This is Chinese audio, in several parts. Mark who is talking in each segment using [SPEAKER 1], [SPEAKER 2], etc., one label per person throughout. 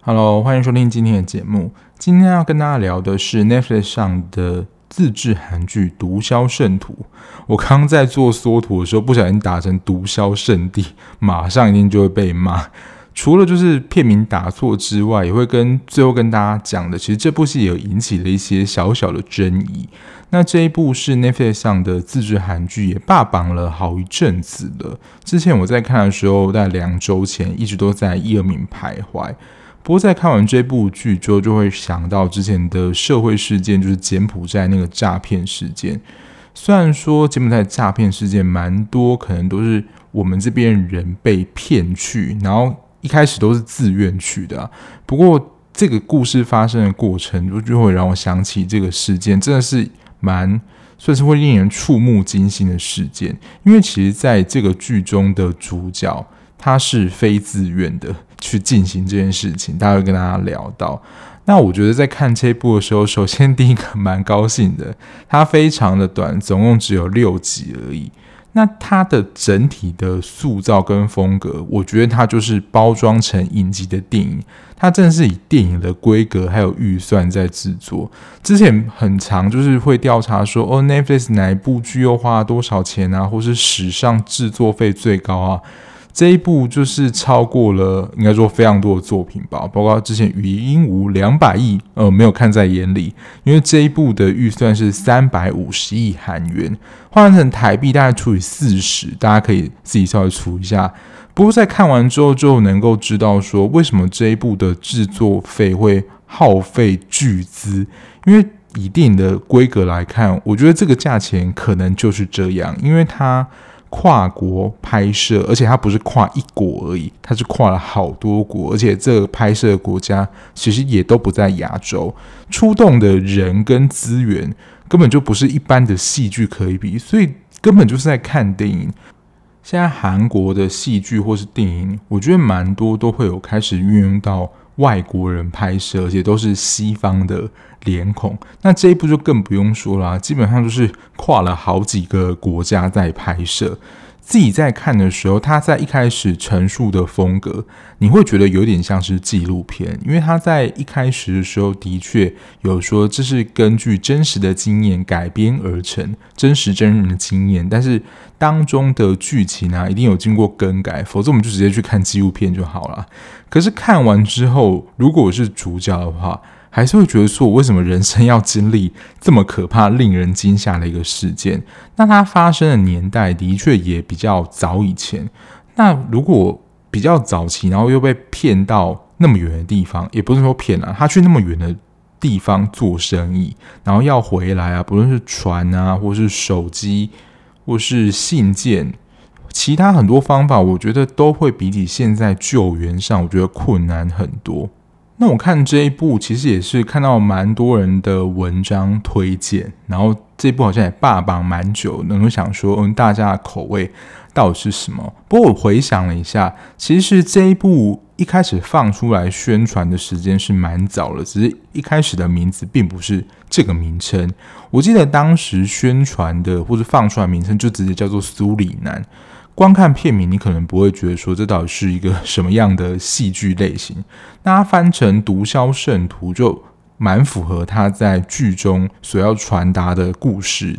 [SPEAKER 1] Hello，欢迎收听今天的节目。今天要跟大家聊的是 Netflix 上的自制韩剧《毒枭圣徒》。我刚刚在做缩图的时候，不小心打成“毒枭圣地”，马上一定就会被骂。除了就是片名打错之外，也会跟最后跟大家讲的，其实这部戏也有引起了一些小小的争议。那这一部是 Netflix 上的自制韩剧，也霸榜了好一阵子了。之前我在看的时候，在两周前一直都在一二名徘徊。不过在看完这部剧之后，就会想到之前的社会事件，就是柬埔寨那个诈骗事件。虽然说柬埔寨诈骗事件蛮多，可能都是我们这边人被骗去，然后一开始都是自愿去的。不过这个故事发生的过程，就就会让我想起这个事件，真的是蛮算是会令人触目惊心的事件。因为其实在这个剧中的主角，他是非自愿的。去进行这件事情，大家会跟大家聊到。那我觉得在看这一部的时候，首先第一个蛮高兴的，它非常的短，总共只有六集而已。那它的整体的塑造跟风格，我觉得它就是包装成影集的电影，它真的是以电影的规格还有预算在制作。之前很长就是会调查说，哦，Netflix 哪一部剧又花了多少钱啊，或是史上制作费最高啊？这一部就是超过了，应该说非常多的作品吧，包括之前《语音无》两百亿，呃，没有看在眼里，因为这一部的预算是三百五十亿韩元，换成台币大概除以四十，大家可以自己稍微除一下。不过在看完之后就能够知道说，为什么这一部的制作费会耗费巨资，因为以电影的规格来看，我觉得这个价钱可能就是这样，因为它。跨国拍摄，而且它不是跨一国而已，它是跨了好多国，而且这个拍摄的国家其实也都不在亚洲，出动的人跟资源根本就不是一般的戏剧可以比，所以根本就是在看电影。现在韩国的戏剧或是电影，我觉得蛮多都会有开始运用到。外国人拍摄，而且都是西方的脸孔，那这一部就更不用说了，基本上就是跨了好几个国家在拍摄。自己在看的时候，他在一开始陈述的风格，你会觉得有点像是纪录片，因为他在一开始的时候的确有说这是根据真实的经验改编而成，真实真人的经验，但是当中的剧情啊，一定有经过更改，否则我们就直接去看纪录片就好了。可是看完之后，如果我是主角的话，还是会觉得说，我为什么人生要经历这么可怕、令人惊吓的一个事件？那它发生的年代的确也比较早以前。那如果比较早期，然后又被骗到那么远的地方，也不是说骗啊，他去那么远的地方做生意，然后要回来啊，不论是船啊，或是手机，或是信件，其他很多方法，我觉得都会比起现在救援上，我觉得困难很多。那我看这一部，其实也是看到蛮多人的文章推荐，然后这一部好像也霸榜蛮久，能够想说，嗯，大家的口味到底是什么？不过我回想了一下，其实这一部一开始放出来宣传的时间是蛮早了，只是一开始的名字并不是这个名称。我记得当时宣传的或者放出来名称就直接叫做《苏里南》。光看片名，你可能不会觉得说这到底是一个什么样的戏剧类型。那它翻成《毒枭圣徒》就蛮符合他在剧中所要传达的故事，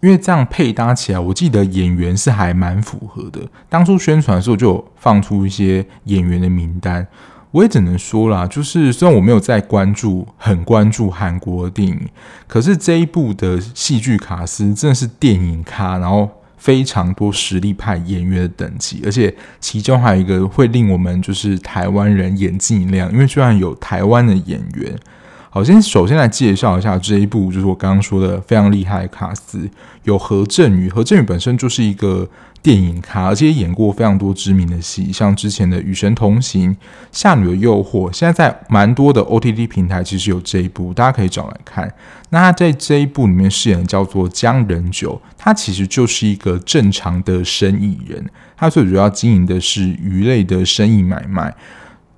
[SPEAKER 1] 因为这样配搭起来，我记得演员是还蛮符合的。当初宣传的时候就有放出一些演员的名单，我也只能说啦，就是虽然我没有在关注，很关注韩国电影，可是这一部的戏剧卡司真的是电影咖，然后。非常多实力派演员的等级，而且其中还有一个会令我们就是台湾人眼睛一亮，因为居然有台湾的演员。好，先首先来介绍一下这一部，就是我刚刚说的非常厉害的卡司，有何振宇，何振宇本身就是一个。电影咖，而且演过非常多知名的戏，像之前的《与神同行》《夏女的诱惑》，现在在蛮多的 OTT 平台其实有这一部，大家可以找来看。那他在这一部里面饰演的叫做姜仁九，他其实就是一个正常的生意人，他最主要经营的是鱼类的生意买卖。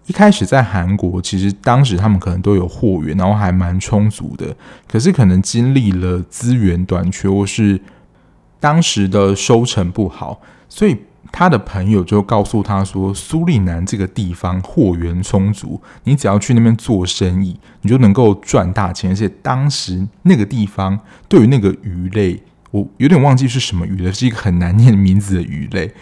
[SPEAKER 1] 一开始在韩国，其实当时他们可能都有货源，然后还蛮充足的。可是可能经历了资源短缺，或是当时的收成不好，所以他的朋友就告诉他说，苏利南这个地方货源充足，你只要去那边做生意，你就能够赚大钱。而且当时那个地方对于那个鱼类，我有点忘记是什么鱼了，是一个很难念名字的鱼类。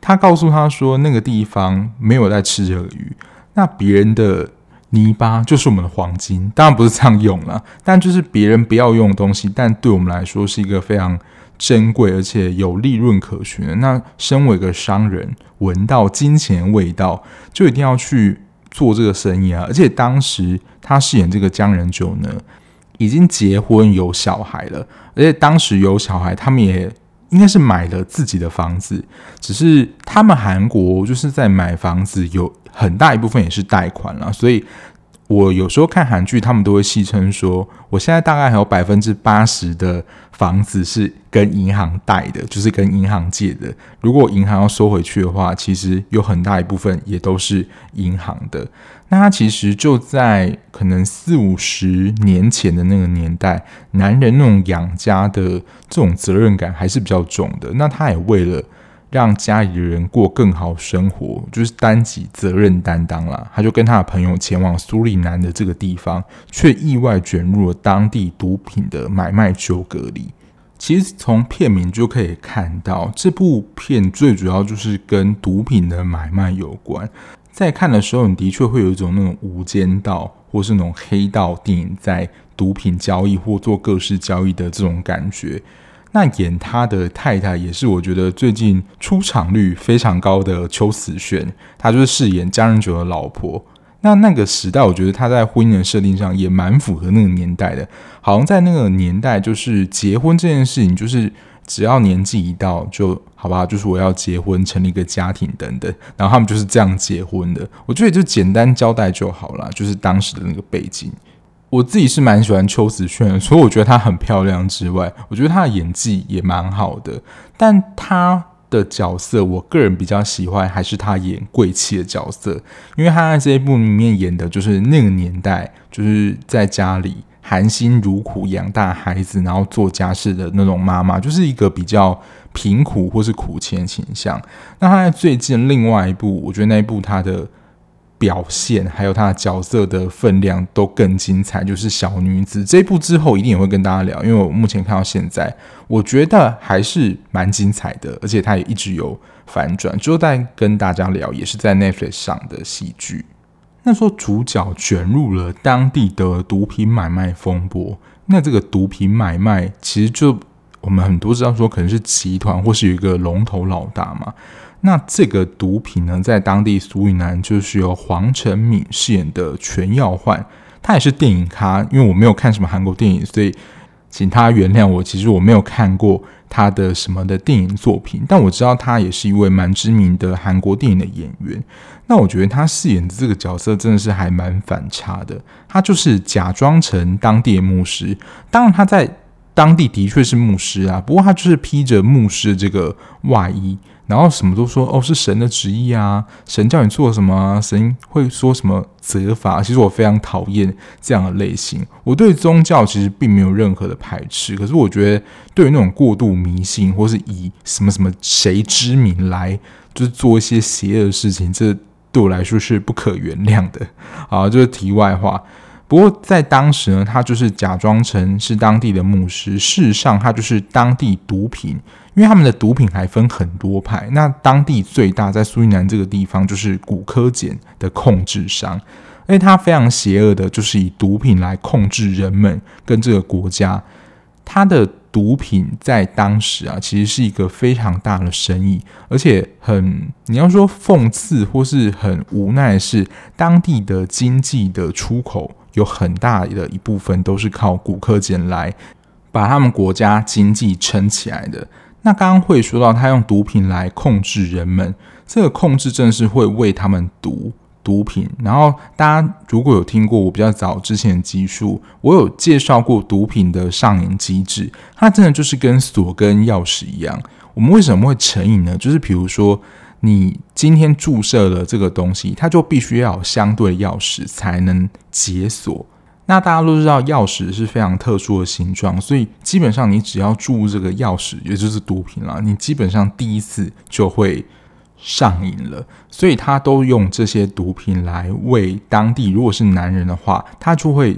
[SPEAKER 1] 他告诉他说，那个地方没有在吃这个鱼。那别人的泥巴就是我们的黄金，当然不是这样用了，但就是别人不要用的东西，但对我们来说是一个非常珍贵而且有利润可循。那身为一个商人，闻到金钱味道，就一定要去做这个生意啊！而且当时他饰演这个江仁九呢，已经结婚有小孩了，而且当时有小孩，他们也。应该是买了自己的房子，只是他们韩国就是在买房子有很大一部分也是贷款了，所以我有时候看韩剧，他们都会戏称说，我现在大概还有百分之八十的房子是跟银行贷的，就是跟银行借的。如果银行要收回去的话，其实有很大一部分也都是银行的。那他其实就在可能四五十年前的那个年代，男人那种养家的这种责任感还是比较重的。那他也为了让家里的人过更好生活，就是担起责任担当啦。他就跟他的朋友前往苏里南的这个地方，却意外卷入了当地毒品的买卖纠葛里。其实从片名就可以看到，这部片最主要就是跟毒品的买卖有关。在看的时候，你的确会有一种那种无间道或是那种黑道电影在毒品交易或做各式交易的这种感觉。那演他的太太也是我觉得最近出场率非常高的秋瓷炫，她就是饰演江仁九的老婆。那那个时代，我觉得他在婚姻的设定上也蛮符合那个年代的，好像在那个年代，就是结婚这件事情，就是。只要年纪一到，就好吧，就是我要结婚，成立一个家庭等等，然后他们就是这样结婚的。我觉得就简单交代就好了，就是当时的那个背景。我自己是蛮喜欢秋子炫的，除了我觉得她很漂亮之外，我觉得她的演技也蛮好的。但她的角色，我个人比较喜欢还是她演贵气的角色，因为她在这一部里面演的就是那个年代，就是在家里。含辛茹苦养大孩子，然后做家事的那种妈妈，就是一个比较贫苦或是苦钱倾向。那她在最近另外一部，我觉得那一部她的表现还有她的角色的分量都更精彩，就是小女子这一部之后一定也会跟大家聊，因为我目前看到现在，我觉得还是蛮精彩的，而且他也一直有反转，之后再跟大家聊，也是在 Netflix 上的戏剧。那说主角卷入了当地的毒品买卖风波，那这个毒品买卖其实就我们很多知道说可能是集团或是有一个龙头老大嘛。那这个毒品呢，在当地苏里南就是由黄成敏饰演的全耀焕，他也是电影咖，因为我没有看什么韩国电影，所以请他原谅我。其实我没有看过他的什么的电影作品，但我知道他也是一位蛮知名的韩国电影的演员。那我觉得他饰演的这个角色真的是还蛮反差的。他就是假装成当地的牧师，当然他在当地的确是牧师啊，不过他就是披着牧师的这个外衣，然后什么都说哦，是神的旨意啊，神叫你做什么啊，神会说什么责罚。其实我非常讨厌这样的类型。我对宗教其实并没有任何的排斥，可是我觉得对于那种过度迷信或是以什么什么谁之名来就是做一些邪恶的事情，这。对我来说是不可原谅的，啊，就是题外话。不过在当时呢，他就是假装成是当地的牧师，事实上他就是当地毒品，因为他们的毒品还分很多派。那当地最大在苏伊南这个地方就是古柯碱的控制商，而且他非常邪恶的，就是以毒品来控制人们跟这个国家，他的。毒品在当时啊，其实是一个非常大的生意，而且很你要说讽刺或是很无奈的是，当地的经济的出口有很大的一部分都是靠古柯碱来把他们国家经济撑起来的。那刚刚会说到他用毒品来控制人们，这个控制正是会为他们毒。毒品，然后大家如果有听过我比较早之前的集数，我有介绍过毒品的上瘾机制，它真的就是跟锁跟钥匙一样。我们为什么会成瘾呢？就是比如说你今天注射了这个东西，它就必须要有相对钥匙才能解锁。那大家都知道，钥匙是非常特殊的形状，所以基本上你只要注入这个钥匙，也就是毒品了，你基本上第一次就会上瘾了。所以他都用这些毒品来为当地，如果是男人的话，他就会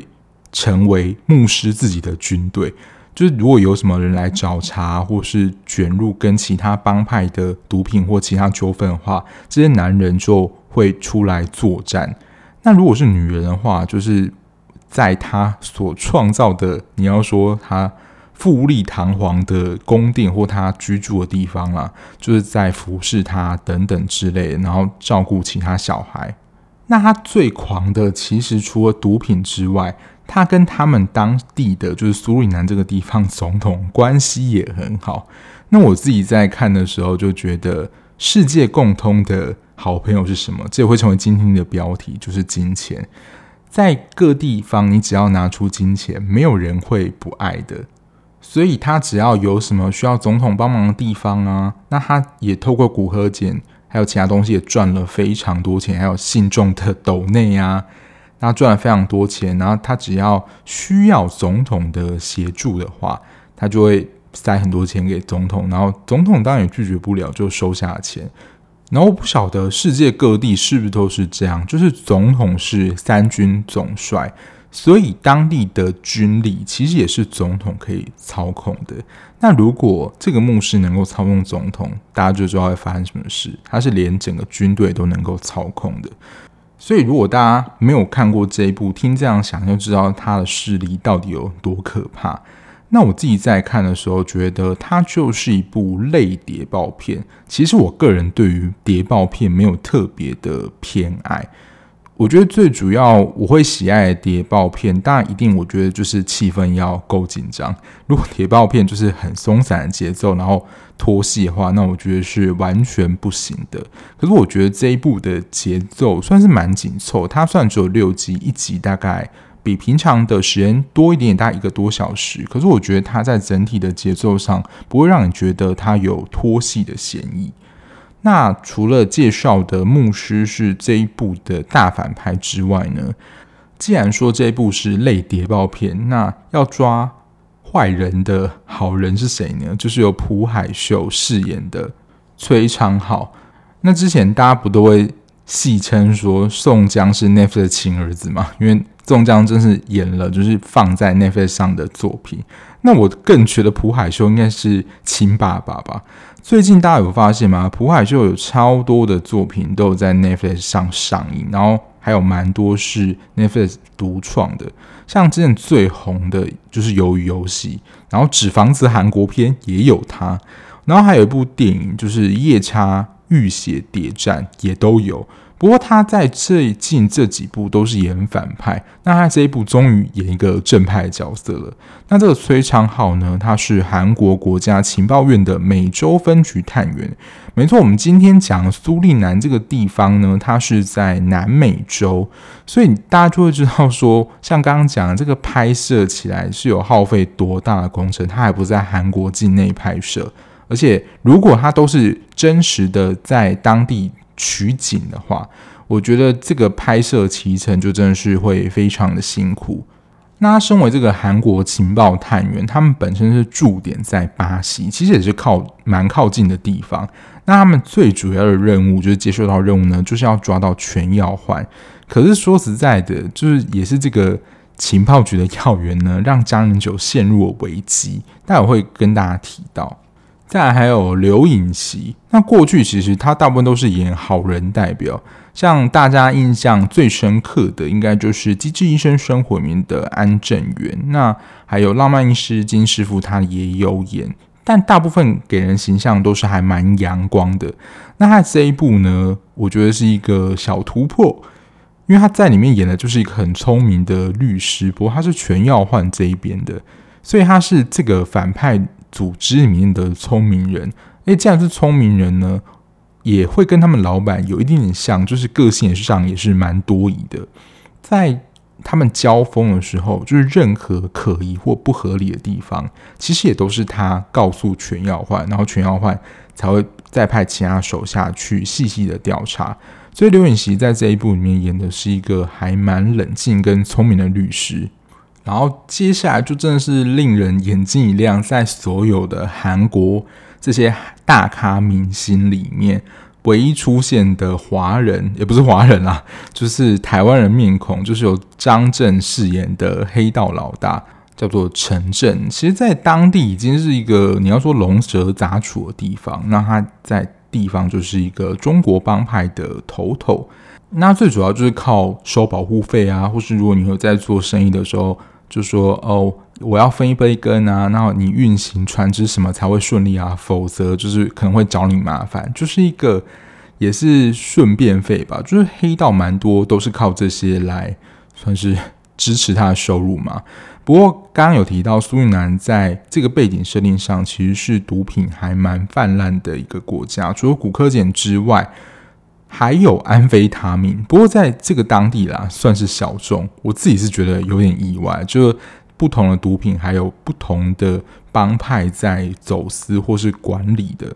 [SPEAKER 1] 成为牧师自己的军队。就是如果有什么人来找茬，或是卷入跟其他帮派的毒品或其他纠纷的话，这些男人就会出来作战。那如果是女人的话，就是。在他所创造的，你要说他富丽堂皇的宫殿或他居住的地方啦，就是在服侍他等等之类，然后照顾其他小孩。那他最狂的，其实除了毒品之外，他跟他们当地的就是苏里南这个地方总统关系也很好。那我自己在看的时候就觉得，世界共通的好朋友是什么？这也会成为今天的标题，就是金钱。在各地方，你只要拿出金钱，没有人会不爱的。所以他只要有什么需要总统帮忙的地方啊，那他也透过古柯碱还有其他东西也赚了非常多钱，还有信众的斗内啊，那赚了非常多钱。然后他只要需要总统的协助的话，他就会塞很多钱给总统，然后总统当然也拒绝不了，就收下了钱。然后不晓得世界各地是不是都是这样，就是总统是三军总帅，所以当地的军力其实也是总统可以操控的。那如果这个牧师能够操控总统，大家就知道会发生什么事。他是连整个军队都能够操控的。所以如果大家没有看过这一部，听这样想就知道他的势力到底有多可怕。那我自己在看的时候，觉得它就是一部类谍报片。其实我个人对于谍报片没有特别的偏爱。我觉得最主要我会喜爱谍报片，当然一定我觉得就是气氛要够紧张。如果谍报片就是很松散的节奏，然后拖戏的话，那我觉得是完全不行的。可是我觉得这一部的节奏算是蛮紧凑，它虽然只有六集，一集大概。比平常的时间多一点点，大概一个多小时。可是我觉得它在整体的节奏上不会让你觉得它有拖戏的嫌疑。那除了介绍的牧师是这一部的大反派之外呢，既然说这一部是类谍报片，那要抓坏人的好人是谁呢？就是由朴海秀饰演的崔昌浩。那之前大家不都会戏称说宋江是 Netflix 的亲儿子嘛？因为宋江真是演了，就是放在 Netflix 上的作品。那我更觉得朴海秀应该是亲爸爸吧？最近大家有发现吗？朴海秀有超多的作品都有在 Netflix 上上映，然后还有蛮多是 Netflix 独创的。像之前最红的就是《鱿鱼游戏》，然后《纸房子》韩国片也有他，然后还有一部电影就是《夜叉浴血谍战》也都有。不过他在最近这几部都是演反派，那他这一部终于演一个正派角色了。那这个崔昌浩呢，他是韩国国家情报院的美洲分局探员。没错，我们今天讲苏利南这个地方呢，它是在南美洲，所以大家就会知道说，像刚刚讲的这个拍摄起来是有耗费多大的工程，他还不在韩国境内拍摄，而且如果他都是真实的在当地。取景的话，我觉得这个拍摄期程就真的是会非常的辛苦。那身为这个韩国情报探员，他们本身是驻点在巴西，其实也是靠蛮靠近的地方。那他们最主要的任务就是接受到任务呢，就是要抓到全要换。可是说实在的，就是也是这个情报局的要员呢，让张仁九陷入了危机。待会会跟大家提到。再来还有刘颖锡，那过去其实他大部分都是演好人代表，像大家印象最深刻的，应该就是《机智医生生活》里面的安正元，那还有《浪漫医师金师傅》，他也有演，但大部分给人形象都是还蛮阳光的。那他这一部呢，我觉得是一个小突破，因为他在里面演的就是一个很聪明的律师，不过他是全要换这一边的，所以他是这个反派。组织里面的聪明人，诶，既然是聪明人呢，也会跟他们老板有一点点像，就是个性上也是蛮多疑的。在他们交锋的时候，就是任何可疑或不合理的地方，其实也都是他告诉全耀焕，然后全耀焕才会再派其他手下去细细的调查。所以刘演锡在这一部里面演的是一个还蛮冷静跟聪明的律师。然后接下来就真的是令人眼睛一亮，在所有的韩国这些大咖明星里面，唯一出现的华人也不是华人啦，就是台湾人面孔，就是由张震饰演的黑道老大，叫做陈震。其实，在当地已经是一个你要说龙蛇杂处的地方，那他在地方就是一个中国帮派的头头。那最主要就是靠收保护费啊，或是如果你有在做生意的时候。就说哦，我要分一杯羹啊，然后你运行船只什么才会顺利啊？否则就是可能会找你麻烦，就是一个也是顺便费吧。就是黑道蛮多都是靠这些来算是支持他的收入嘛。不过刚刚有提到苏运南在这个背景设定上，其实是毒品还蛮泛滥的一个国家，除了古柯碱之外。还有安非他命，不过在这个当地啦，算是小众。我自己是觉得有点意外，就不同的毒品还有不同的帮派在走私或是管理的。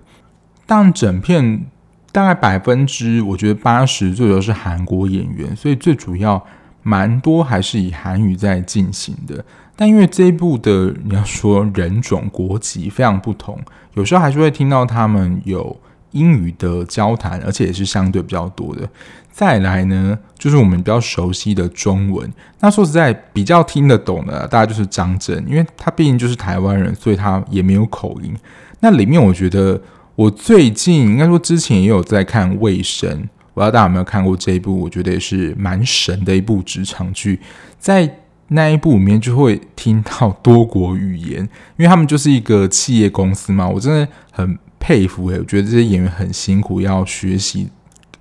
[SPEAKER 1] 但整片大概百分之我觉得八十最多是韩国演员，所以最主要蛮多还是以韩语在进行的。但因为这一部的你要说人种国籍非常不同，有时候还是会听到他们有。英语的交谈，而且也是相对比较多的。再来呢，就是我们比较熟悉的中文。那说实在，比较听得懂的，大概就是张震，因为他毕竟就是台湾人，所以他也没有口音。那里面，我觉得我最近应该说之前也有在看《卫生》，不知道大家有没有看过这一部？我觉得也是蛮神的一部职场剧。在那一部里面，就会听到多国语言，因为他们就是一个企业公司嘛。我真的很。佩服诶、欸，我觉得这些演员很辛苦，要学习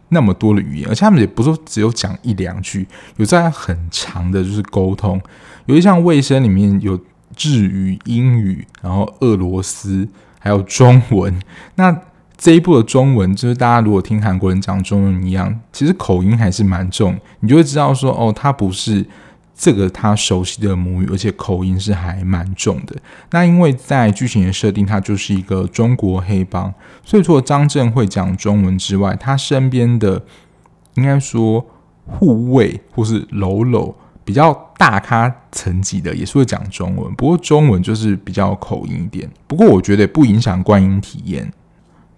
[SPEAKER 1] 那么多的语言，而且他们也不是只有讲一两句，有在很长的，就是沟通。有一项卫生里面有日语、英语，然后俄罗斯，还有中文。那这一部的中文，就是大家如果听韩国人讲中文一样，其实口音还是蛮重，你就会知道说，哦，他不是。这个他熟悉的母语，而且口音是还蛮重的。那因为在剧情的设定，他就是一个中国黑帮，所以除了张震会讲中文之外，他身边的应该说护卫或是喽喽比较大咖层级的也是会讲中文，不过中文就是比较口音一点。不过我觉得不影响观影体验。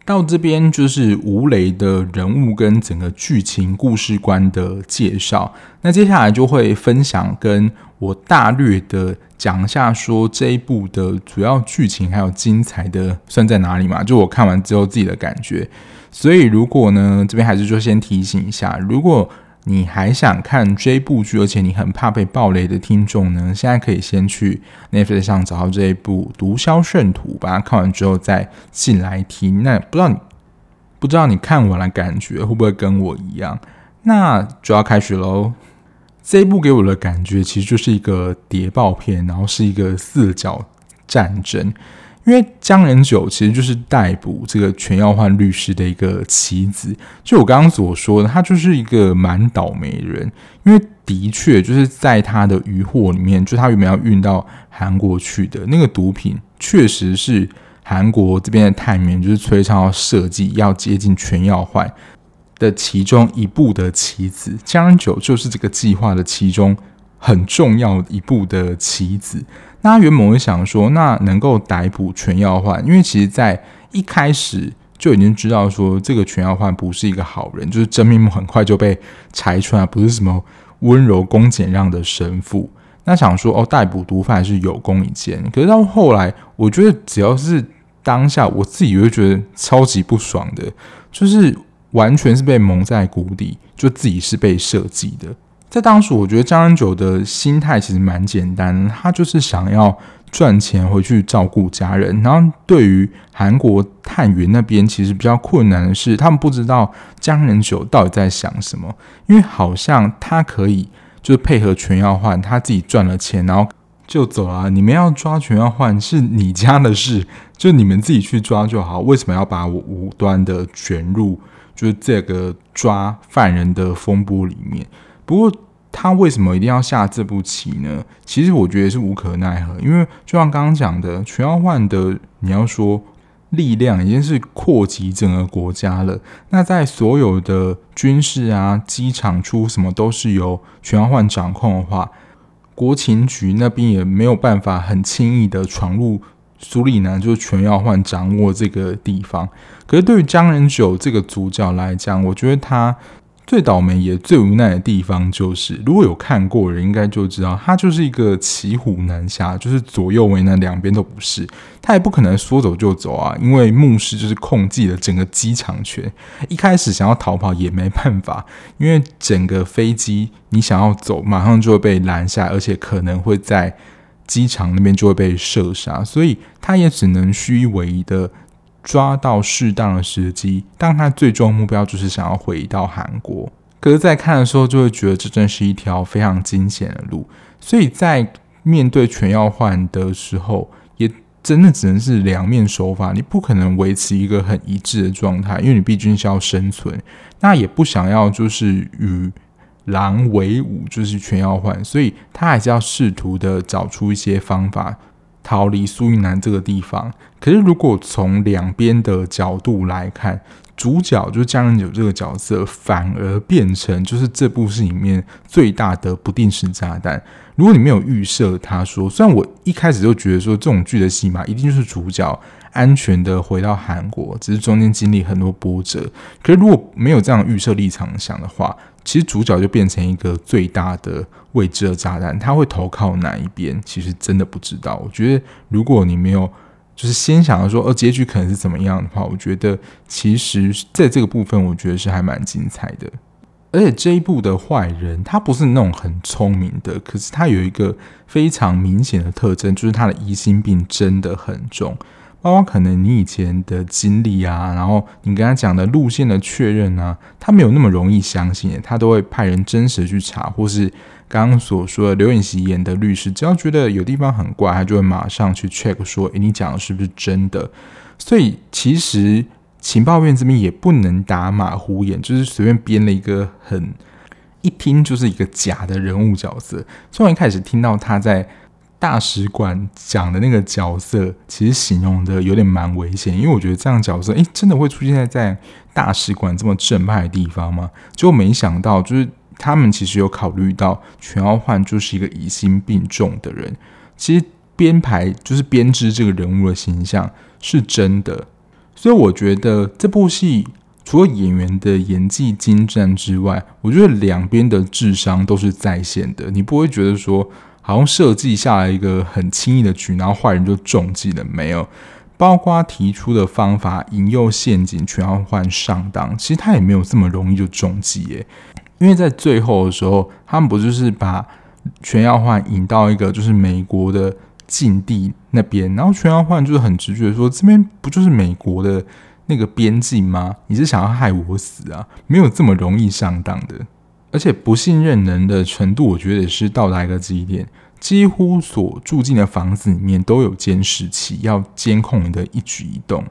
[SPEAKER 1] 到这边就是吴磊的人物跟整个剧情故事观的介绍。那接下来就会分享跟我大略的讲一下，说这一部的主要剧情还有精彩的算在哪里嘛？就我看完之后自己的感觉。所以如果呢，这边还是就先提醒一下，如果。你还想看这部剧，而且你很怕被爆雷的听众呢？现在可以先去 Netflix 上找到这一部《毒枭圣徒》，把它看完之后再进来听。那不知道你不知道你看完了感觉会不会跟我一样？那就要开始喽。这一部给我的感觉其实就是一个谍报片，然后是一个四角战争。因为江仁九其实就是逮捕这个全耀焕律师的一个棋子，就我刚刚所说的，他就是一个蛮倒霉人。因为的确就是在他的渔获里面，就他原本要运到韩国去的那个毒品，确实是韩国这边的探员就是崔昌设计要接近全耀焕的其中一步的棋子，江仁九就是这个计划的其中很重要一步的棋子。那他原本会想说，那能够逮捕全耀焕，因为其实在一开始就已经知道说，这个全耀焕不是一个好人，就是真面目很快就被拆穿，不是什么温柔恭俭让的神父。那想说，哦，逮捕毒贩还是有功一件。可是到后来，我觉得只要是当下，我自己会觉得超级不爽的，就是完全是被蒙在鼓底，就自己是被设计的。在当时，我觉得张恩九的心态其实蛮简单，他就是想要赚钱回去照顾家人。然后，对于韩国探员那边，其实比较困难的是，他们不知道张恩九到底在想什么，因为好像他可以就是配合全耀焕，他自己赚了钱，然后就走了。你们要抓全耀焕是你家的事，就你们自己去抓就好。为什么要把我无端的卷入就是这个抓犯人的风波里面？不过他为什么一定要下这步棋呢？其实我觉得是无可奈何，因为就像刚刚讲的，全耀焕的你要说力量已经是扩及整个国家了。那在所有的军事啊、机场出什么都是由全耀焕掌控的话，国情局那边也没有办法很轻易的闯入苏里南，就是全耀焕掌握这个地方。可是对于江仁九这个主角来讲，我觉得他。最倒霉也最无奈的地方，就是如果有看过人，应该就知道他就是一个骑虎难下，就是左右为难，两边都不是。他也不可能说走就走啊，因为牧师就是控制了整个机场权。一开始想要逃跑也没办法，因为整个飞机你想要走，马上就会被拦下，而且可能会在机场那边就会被射杀，所以他也只能虚伪的。抓到适当的时机，但他最终目标就是想要回到韩国。可是，在看的时候就会觉得这真是一条非常惊险的路。所以在面对全要换的时候，也真的只能是两面手法。你不可能维持一个很一致的状态，因为你毕竟是要生存。那也不想要就是与狼为伍，就是全要换，所以他还是要试图的找出一些方法。逃离苏云南这个地方，可是如果从两边的角度来看，主角就是江仁九这个角色，反而变成就是这部戏里面最大的不定时炸弹。如果你没有预设，他说，虽然我一开始就觉得说这种剧的戏码一定就是主角安全的回到韩国，只是中间经历很多波折。可是如果没有这样预设立场想的话，其实主角就变成一个最大的未知的炸弹，他会投靠哪一边？其实真的不知道。我觉得如果你没有就是先想要说，呃，结局可能是怎么样的话，我觉得其实在这个部分，我觉得是还蛮精彩的。而且这一部的坏人，他不是那种很聪明的，可是他有一个非常明显的特征，就是他的疑心病真的很重。包括可能你以前的经历啊，然后你跟他讲的路线的确认啊，他没有那么容易相信，他都会派人真实去查，或是刚刚所说的刘演锡演的律师，只要觉得有地方很怪，他就会马上去 check 说，诶，你讲的是不是真的？所以其实情报院这边也不能打马虎眼，就是随便编了一个很一听就是一个假的人物角色。从一开始听到他在。大使馆讲的那个角色，其实形容的有点蛮危险，因为我觉得这样角色，诶，真的会出现在在大使馆这么正派的地方吗？结果没想到，就是他们其实有考虑到全耀焕就是一个疑心病重的人，其实编排就是编织这个人物的形象是真的，所以我觉得这部戏除了演员的演技精湛之外，我觉得两边的智商都是在线的，你不会觉得说。好像设计下来一个很轻易的局，然后坏人就中计了没有？包括提出的方法引诱陷阱，全耀焕上当，其实他也没有这么容易就中计耶。因为在最后的时候，他们不就是把全耀焕引到一个就是美国的境地那边，然后全耀焕就是很直觉说，这边不就是美国的那个边境吗？你是想要害我死啊？没有这么容易上当的。而且不信任人的程度，我觉得也是到达一个极点。几乎所住进的房子里面都有监视器，要监控你的一举一动。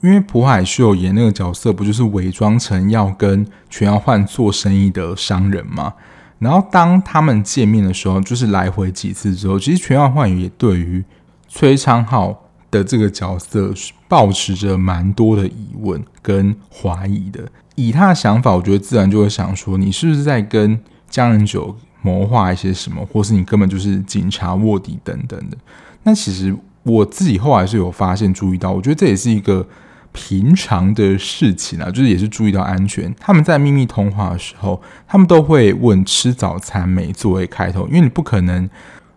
[SPEAKER 1] 因为朴海秀演那个角色，不就是伪装成要跟全耀焕做生意的商人吗？然后当他们见面的时候，就是来回几次之后，其实全耀焕也对于崔昌浩的这个角色保持着蛮多的疑问跟怀疑的。以他的想法，我觉得自然就会想说，你是不是在跟江仁九谋划一些什么，或是你根本就是警察卧底等等的。那其实我自己后来是有发现、注意到，我觉得这也是一个平常的事情啊，就是也是注意到安全。他们在秘密通话的时候，他们都会问吃早餐没作为开头，因为你不可能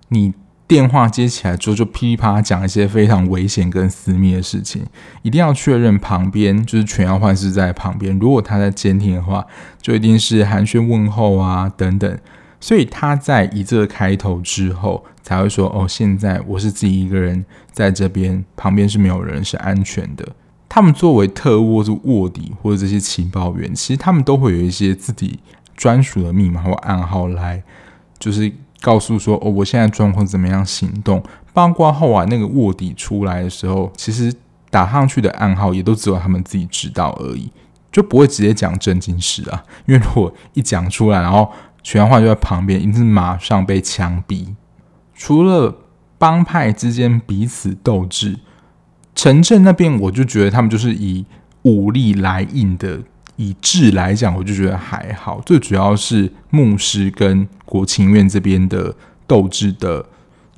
[SPEAKER 1] 你。电话接起来之后，就噼里啪啦讲一些非常危险跟私密的事情，一定要确认旁边就是全耀幻是在旁边。如果他在监听的话，就一定是寒暄问候啊等等。所以他在以这个开头之后，才会说：“哦，现在我是自己一个人在这边，旁边是没有人，是安全的。”他们作为特务或是卧底或者这些情报员，其实他们都会有一些自己专属的密码或暗号来，就是。告诉说哦，我现在状况怎么样？行动，包括后来那个卧底出来的时候，其实打上去的暗号也都只有他们自己知道而已，就不会直接讲正经事啊。因为如果一讲出来，然后全耀焕就在旁边，一定是马上被枪毙。除了帮派之间彼此斗智，城镇那边，我就觉得他们就是以武力来硬的，以质来讲，我就觉得还好。最主要是牧师跟国情院这边的斗智的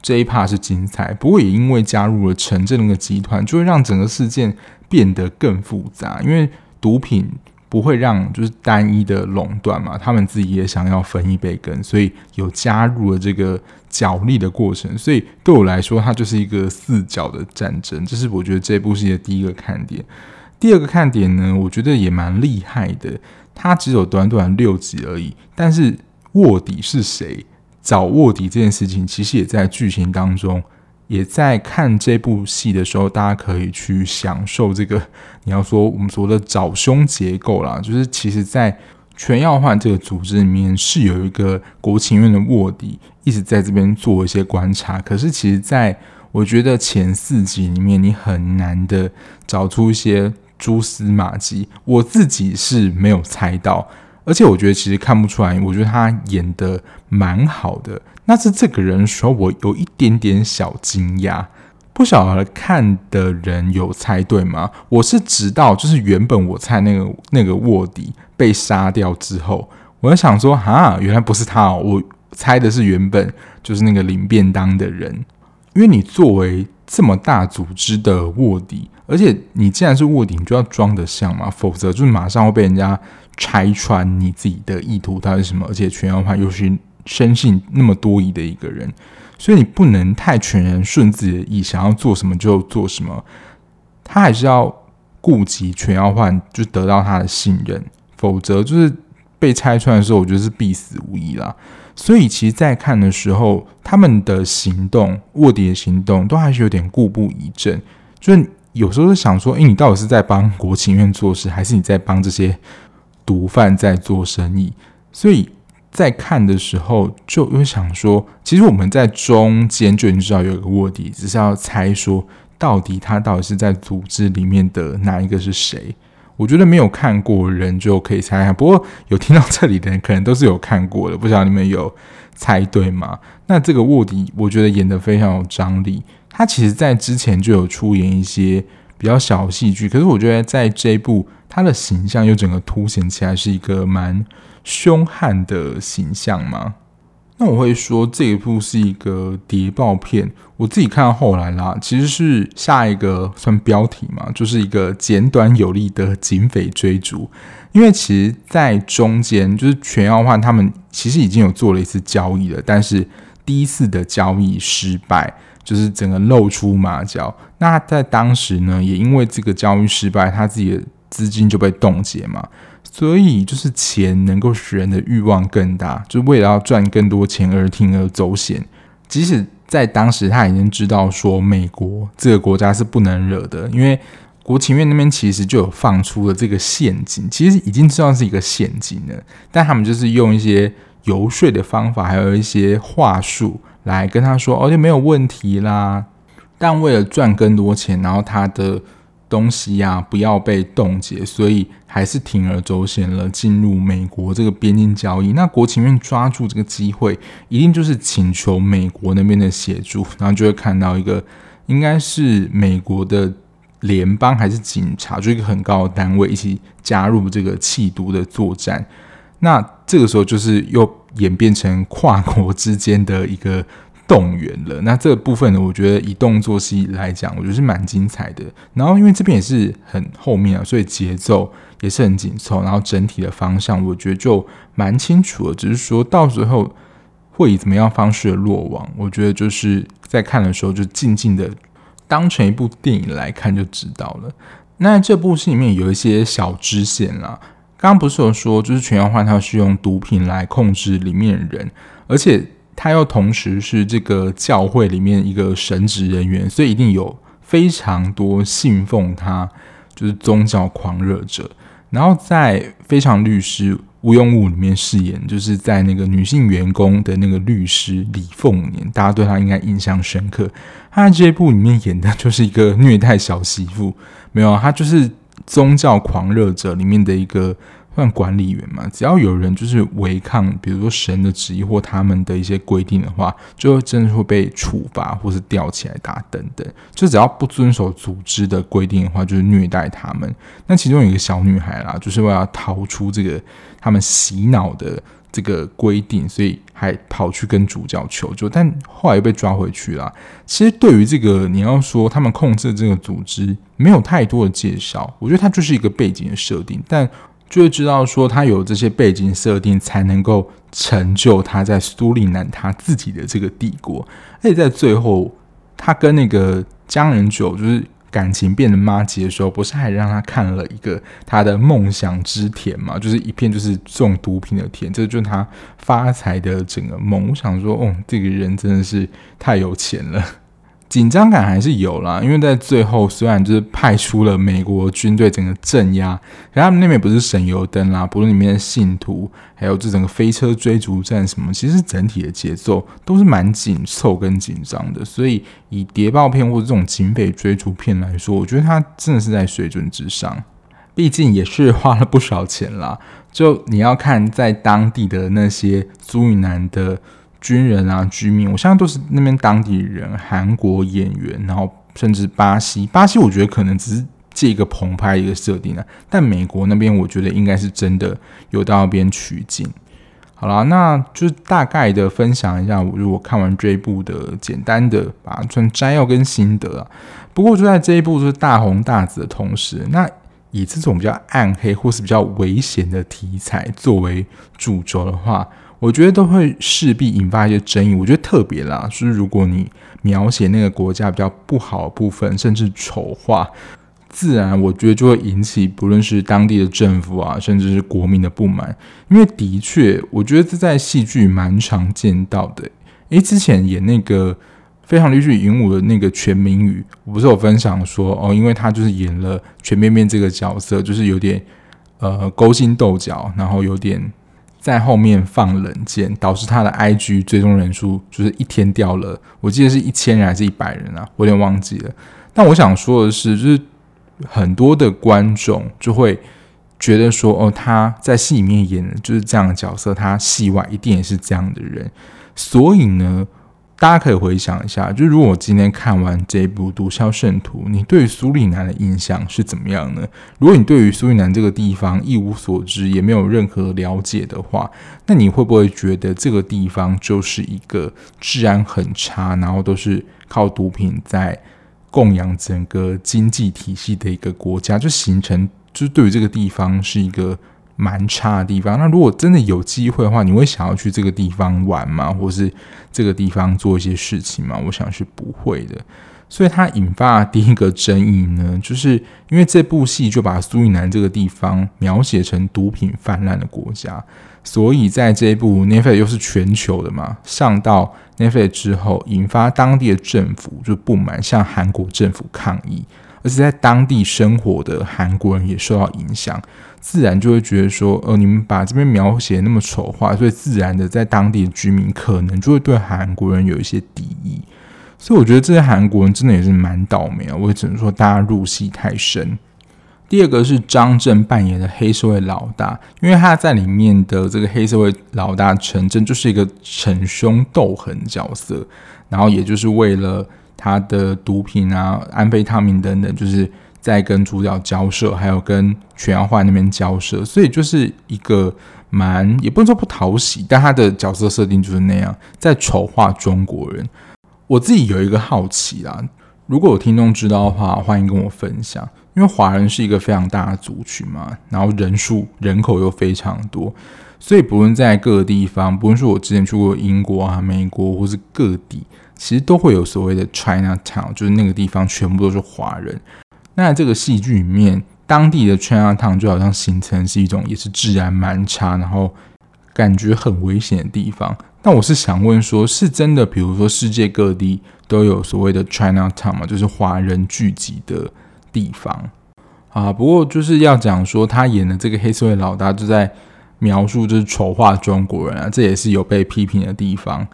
[SPEAKER 1] 这一 part 是精彩，不过也因为加入了城镇那个集团，就会让整个事件变得更复杂。因为毒品不会让就是单一的垄断嘛，他们自己也想要分一杯羹，所以有加入了这个角力的过程。所以对我来说，它就是一个四角的战争，这是我觉得这部戏的第一个看点。第二个看点呢，我觉得也蛮厉害的。它只有短短六集而已，但是卧底是谁？找卧底这件事情，其实也在剧情当中。也在看这部戏的时候，大家可以去享受这个。你要说我们说的找凶结构啦，就是其实，在全要换这个组织里面是有一个国情院的卧底，一直在这边做一些观察。可是，其实，在我觉得前四集里面，你很难的找出一些蛛丝马迹。我自己是没有猜到，而且我觉得其实看不出来。我觉得他演得蛮好的。那是这个人说，我有一点点小惊讶，不晓得看的人有猜对吗？我是直到就是原本我猜那个那个卧底被杀掉之后，我就想说啊，原来不是他哦，我猜的是原本就是那个领便当的人，因为你作为这么大组织的卧底，而且你既然是卧底，你就要装得像嘛，否则就是马上会被人家拆穿你自己的意图到底是什么，而且全要换又是。生性那么多疑的一个人，所以你不能太全然顺自己的意，想要做什么就做什么。他还是要顾及全要换，就得到他的信任，否则就是被拆穿的时候，我觉得是必死无疑啦。所以其实，在看的时候，他们的行动、卧底的行动，都还是有点故布疑阵。就是有时候是想说，诶、你到底是在帮国情院做事，还是你在帮这些毒贩在做生意？所以。在看的时候，就会想说，其实我们在中间就已经知道有一个卧底，只是要猜说到底他到底是在组织里面的哪一个是谁。我觉得没有看过人就可以猜，不过有听到这里的人可能都是有看过的，不知道你们有猜对吗？那这个卧底，我觉得演得非常有张力。他其实在之前就有出演一些比较小戏剧，可是我觉得在这一部，他的形象又整个凸显起来是一个蛮。凶悍的形象嘛？那我会说这一部是一个谍报片。我自己看到后来啦，其实是下一个算标题嘛，就是一个简短有力的警匪追逐。因为其实，在中间就是全耀焕他们其实已经有做了一次交易了，但是第一次的交易失败，就是整个露出马脚。那在当时呢，也因为这个交易失败，他自己的资金就被冻结嘛。所以就是钱能够使人的欲望更大，就为了要赚更多钱而铤而走险。即使在当时他已经知道说美国这个国家是不能惹的，因为国情院那边其实就有放出了这个陷阱，其实已经知道是一个陷阱了，但他们就是用一些游说的方法，还有一些话术来跟他说，哦，就没有问题啦。但为了赚更多钱，然后他的。东西呀、不要被冻结，所以还是铤而走险了，进入美国这个边境交易。那国情院抓住这个机会，一定就是请求美国那边的协助，然后就会看到一个应该是美国的联邦还是警察，就一个很高的单位一起加入这个缉毒的作战。那这个时候就是又演变成跨国之间的一个。动员了，那这部分呢，我觉得以动作戏来讲，我觉得是蛮精彩的。然后因为这边也是很后面啊，所以节奏也是很紧凑，然后整体的方向我觉得就蛮清楚的。只是说到时候会以怎么样方式的落网，我觉得就是在看的时候就静静的当成一部电影来看就知道了。那这部戏里面有一些小支线啦，刚刚不是有说，就是全耀焕他是用毒品来控制里面的人，而且。他又同时是这个教会里面一个神职人员，所以一定有非常多信奉他就是宗教狂热者。然后在《非常律师禹英禑》里面饰演，就是在那个女性员工的那个律师李凤年，大家对他应该印象深刻。他在这一部里面演的就是一个虐待小媳妇，没有，他就是宗教狂热者里面的一个算管理员嘛，只要有人就是违抗，比如说神的旨意或他们的一些规定的话，就真的会被处罚或是吊起来打等等。就只要不遵守组织的规定的话，就是虐待他们。那其中有一个小女孩啦，就是为了逃出这个他们洗脑的这个规定，所以还跑去跟主教求救，但后来又被抓回去了。其实对于这个你要说他们控制这个组织，没有太多的介绍，我觉得它就是一个背景的设定，但。就会知道说，他有这些背景设定，才能够成就他在苏里南他自己的这个帝国。而且在最后，他跟那个江人九就是感情变得麻吉的时候，不是还让他看了一个他的梦想之田嘛？就是一片就是种毒品的田，这就是他发财的整个梦。我想说，哦，这个人真的是太有钱了。紧张感还是有啦，因为在最后虽然就是派出了美国军队整个镇压，可他们那边不是省油灯啦，不论里面的信徒，还有这整个飞车追逐战什么，其实整体的节奏都是蛮紧凑跟紧张的。所以以谍报片或者这种警匪追逐片来说，我觉得它真的是在水准之上。毕竟也是花了不少钱啦，就你要看在当地的那些苏云南的。军人啊，居民，我相信都是那边当地人，韩国演员，然后甚至巴西，巴西我觉得可能只是借一个棚拍一个设定啊，但美国那边我觉得应该是真的有到那边取景。好啦，那就大概的分享一下我如果看完这一部的简单的把它算摘要跟心得啊。不过就在这一部就是大红大紫的同时，那以这种比较暗黑或是比较危险的题材作为主轴的话。我觉得都会势必引发一些争议。我觉得特别啦，就是如果你描写那个国家比较不好的部分，甚至丑化，自然我觉得就会引起不论是当地的政府啊，甚至是国民的不满。因为的确，我觉得这在戏剧蛮常见到的。诶，之前演那个《非常律师禹英禑》的那个全民宇，我不是有分享说哦，因为他就是演了全面面这个角色，就是有点呃勾心斗角，然后有点。在后面放冷箭，导致他的 IG 追踪人数就是一天掉了，我记得是一千人还是一百人啊？我有点忘记了。但我想说的是，就是很多的观众就会觉得说，哦，他在戏里面演的就是这样的角色，他戏外一定也是这样的人，所以呢。大家可以回想一下，就如果我今天看完这部《毒枭圣徒》，你对于苏里南的印象是怎么样呢？如果你对于苏里南这个地方一无所知，也没有任何了解的话，那你会不会觉得这个地方就是一个治安很差，然后都是靠毒品在供养整个经济体系的一个国家，就形成就对于这个地方是一个。蛮差的地方。那如果真的有机会的话，你会想要去这个地方玩吗？或是这个地方做一些事情吗？我想是不会的。所以它引发第一个争议呢，就是因为这部戏就把苏里南这个地方描写成毒品泛滥的国家，所以在这一部 Netflix 又是全球的嘛，上到 Netflix 之后，引发当地的政府就不满，向韩国政府抗议。而且在当地生活的韩国人也受到影响，自然就会觉得说，呃，你们把这边描写那么丑化，所以自然的在当地的居民可能就会对韩国人有一些敌意。所以我觉得这些韩国人真的也是蛮倒霉啊！我也只能说大家入戏太深。第二个是张震扮演的黑社会老大，因为他在里面的这个黑社会老大陈真就是一个逞凶斗狠角色，然后也就是为了。他的毒品啊，安非他命等等，就是在跟主角交涉，还有跟全耀焕那边交涉，所以就是一个蛮也不能说不讨喜，但他的角色设定就是那样，在丑化中国人。我自己有一个好奇啦，如果有听众知道的话，欢迎跟我分享。因为华人是一个非常大的族群嘛，然后人数人口又非常多，所以不论在各个地方，不论是我之前去过英国啊、美国，或是各地。其实都会有所谓的 China Town，就是那个地方全部都是华人。那这个戏剧里面，当地的 China Town 就好像形成是一种也是治安蛮差，然后感觉很危险的地方。那我是想问说，是真的？比如说世界各地都有所谓的 China Town 嘛，就是华人聚集的地方啊。不过就是要讲说，他演的这个黑社会老大就在描述就是丑化中国人啊，这也是有被批评的地方。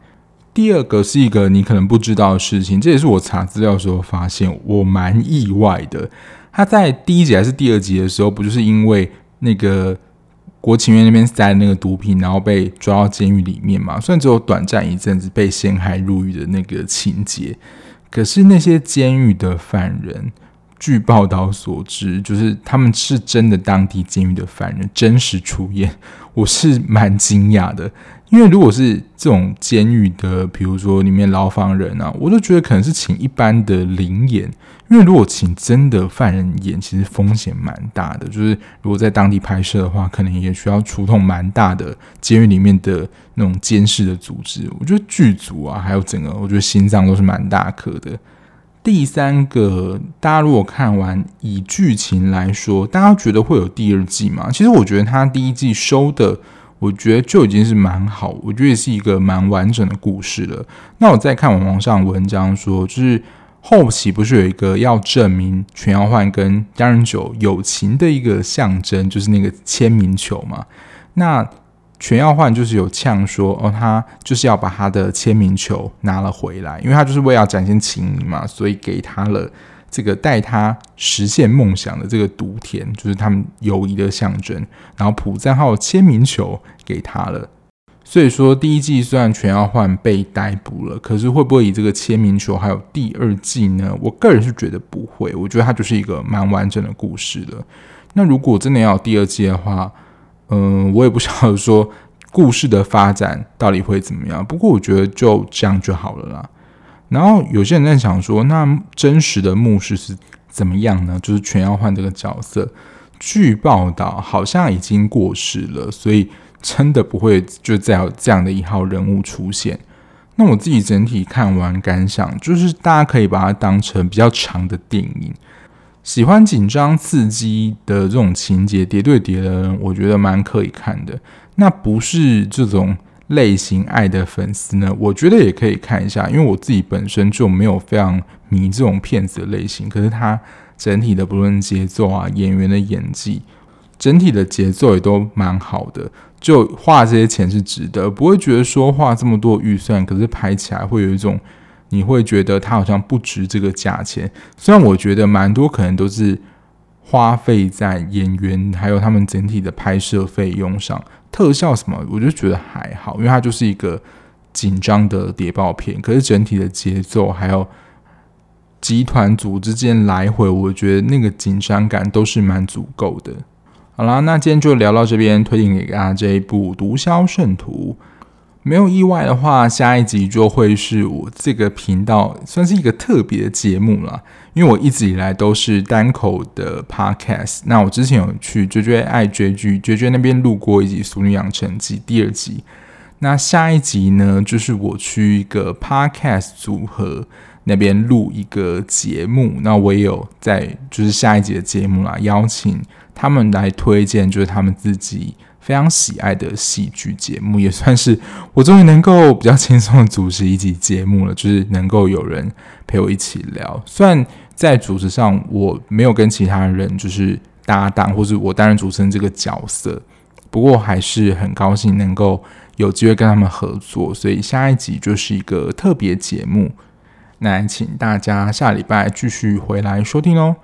[SPEAKER 1] 第二个是一个你可能不知道的事情，这也是我查资料的时候发现，我蛮意外的。他在第一集还是第二集的时候，不就是因为那个国情院那边塞那个毒品，然后被抓到监狱里面嘛。虽然只有短暂一阵子被陷害入狱的那个情节，可是那些监狱的犯人，据报道所知，就是他们是真的当地监狱的犯人，真实出演，我是蛮惊讶的。因为如果是这种监狱的，比如说里面牢房人啊，我都觉得可能是请一般的临演。因为如果请真的犯人演，其实风险蛮大的。就是如果在当地拍摄的话，可能也需要出动蛮大的监狱里面的那种监视的组织。我觉得剧组啊，还有整个，我觉得心脏都是蛮大颗的。第三个，大家如果看完以剧情来说，大家觉得会有第二季吗？其实我觉得他第一季收的。我觉得就已经是蛮好，我觉得是一个蛮完整的故事了。那我再看网上文章说，就是后期不是有一个要证明全耀焕跟江仁九友情的一个象征，就是那个签名球嘛。那全耀焕就是有呛说，哦，他就是要把他的签名球拿了回来，因为他就是为了展现情谊嘛，所以给他了。这个带他实现梦想的这个独田，就是他们友谊的象征。然后朴赞浩签名球给他了，所以说第一季虽然全耀焕被逮捕了，可是会不会以这个签名球还有第二季呢？我个人是觉得不会，我觉得它就是一个蛮完整的故事的。那如果真的要有第二季的话，嗯、我也不晓得说故事的发展到底会怎么样。不过我觉得就这样就好了啦。然后有些人在想说，那真实的牧师是怎么样呢？就是全耀焕这个角色，据报道好像已经过世了，所以真的不会就再有这样的一号人物出现。那我自己整体看完感想，就是大家可以把它当成比较长的电影，喜欢紧张刺激的这种情节叠对叠的人，我觉得蛮可以看的。那不是这种。类型爱的粉丝呢，我觉得也可以看一下，因为我自己本身就没有非常迷这种片子的类型。可是它整体的不论节奏啊、演员的演技，整体的节奏也都蛮好的，就花这些钱是值得，不会觉得说花这么多预算，可是拍起来会有一种你会觉得它好像不值这个价钱。虽然我觉得蛮多可能都是花费在演员还有他们整体的拍摄费用上。特效什么，我就觉得还好，因为它就是一个紧张的谍报片。可是整体的节奏还有集团组之间来回，我觉得那个紧张感都是蛮足够的。好啦，那今天就聊到这边，推荐给大家这一部《毒枭圣徒》。没有意外的话，下一集就会是我这个频道算是一个特别的节目了。因为我一直以来都是单口的 podcast，那我之前有去追追爱追剧，追追那边录过一集《俗女养成记》第二集。那下一集呢，就是我去一个 podcast 组合那边录一个节目，那我也有在就是下一集的节目啦，邀请他们来推荐，就是他们自己。非常喜爱的戏剧节目，也算是我终于能够比较轻松的主持一集节目了，就是能够有人陪我一起聊。虽然在主持上我没有跟其他人就是搭档，或是我担任主持人这个角色，不过还是很高兴能够有机会跟他们合作。所以下一集就是一个特别节目，那请大家下礼拜继续回来收听哦。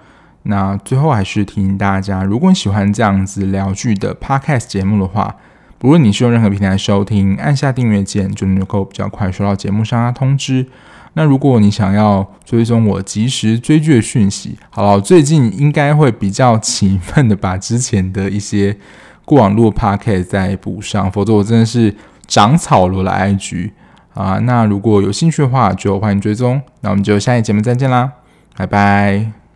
[SPEAKER 1] 那最后还是提醒大家，如果你喜欢这样子聊剧的 podcast 节目的话，不论你是用任何平台收听，按下订阅键就能够比较快收到节目上的通知。那如果你想要追踪我及时追剧的讯息，好了，最近应该会比较勤奋的把之前的一些过往录 podcast 再补上，否则我真的是长草了来 IG 啊。那如果有兴趣的话，就欢迎追踪。那我们就下一节目再见啦，拜拜。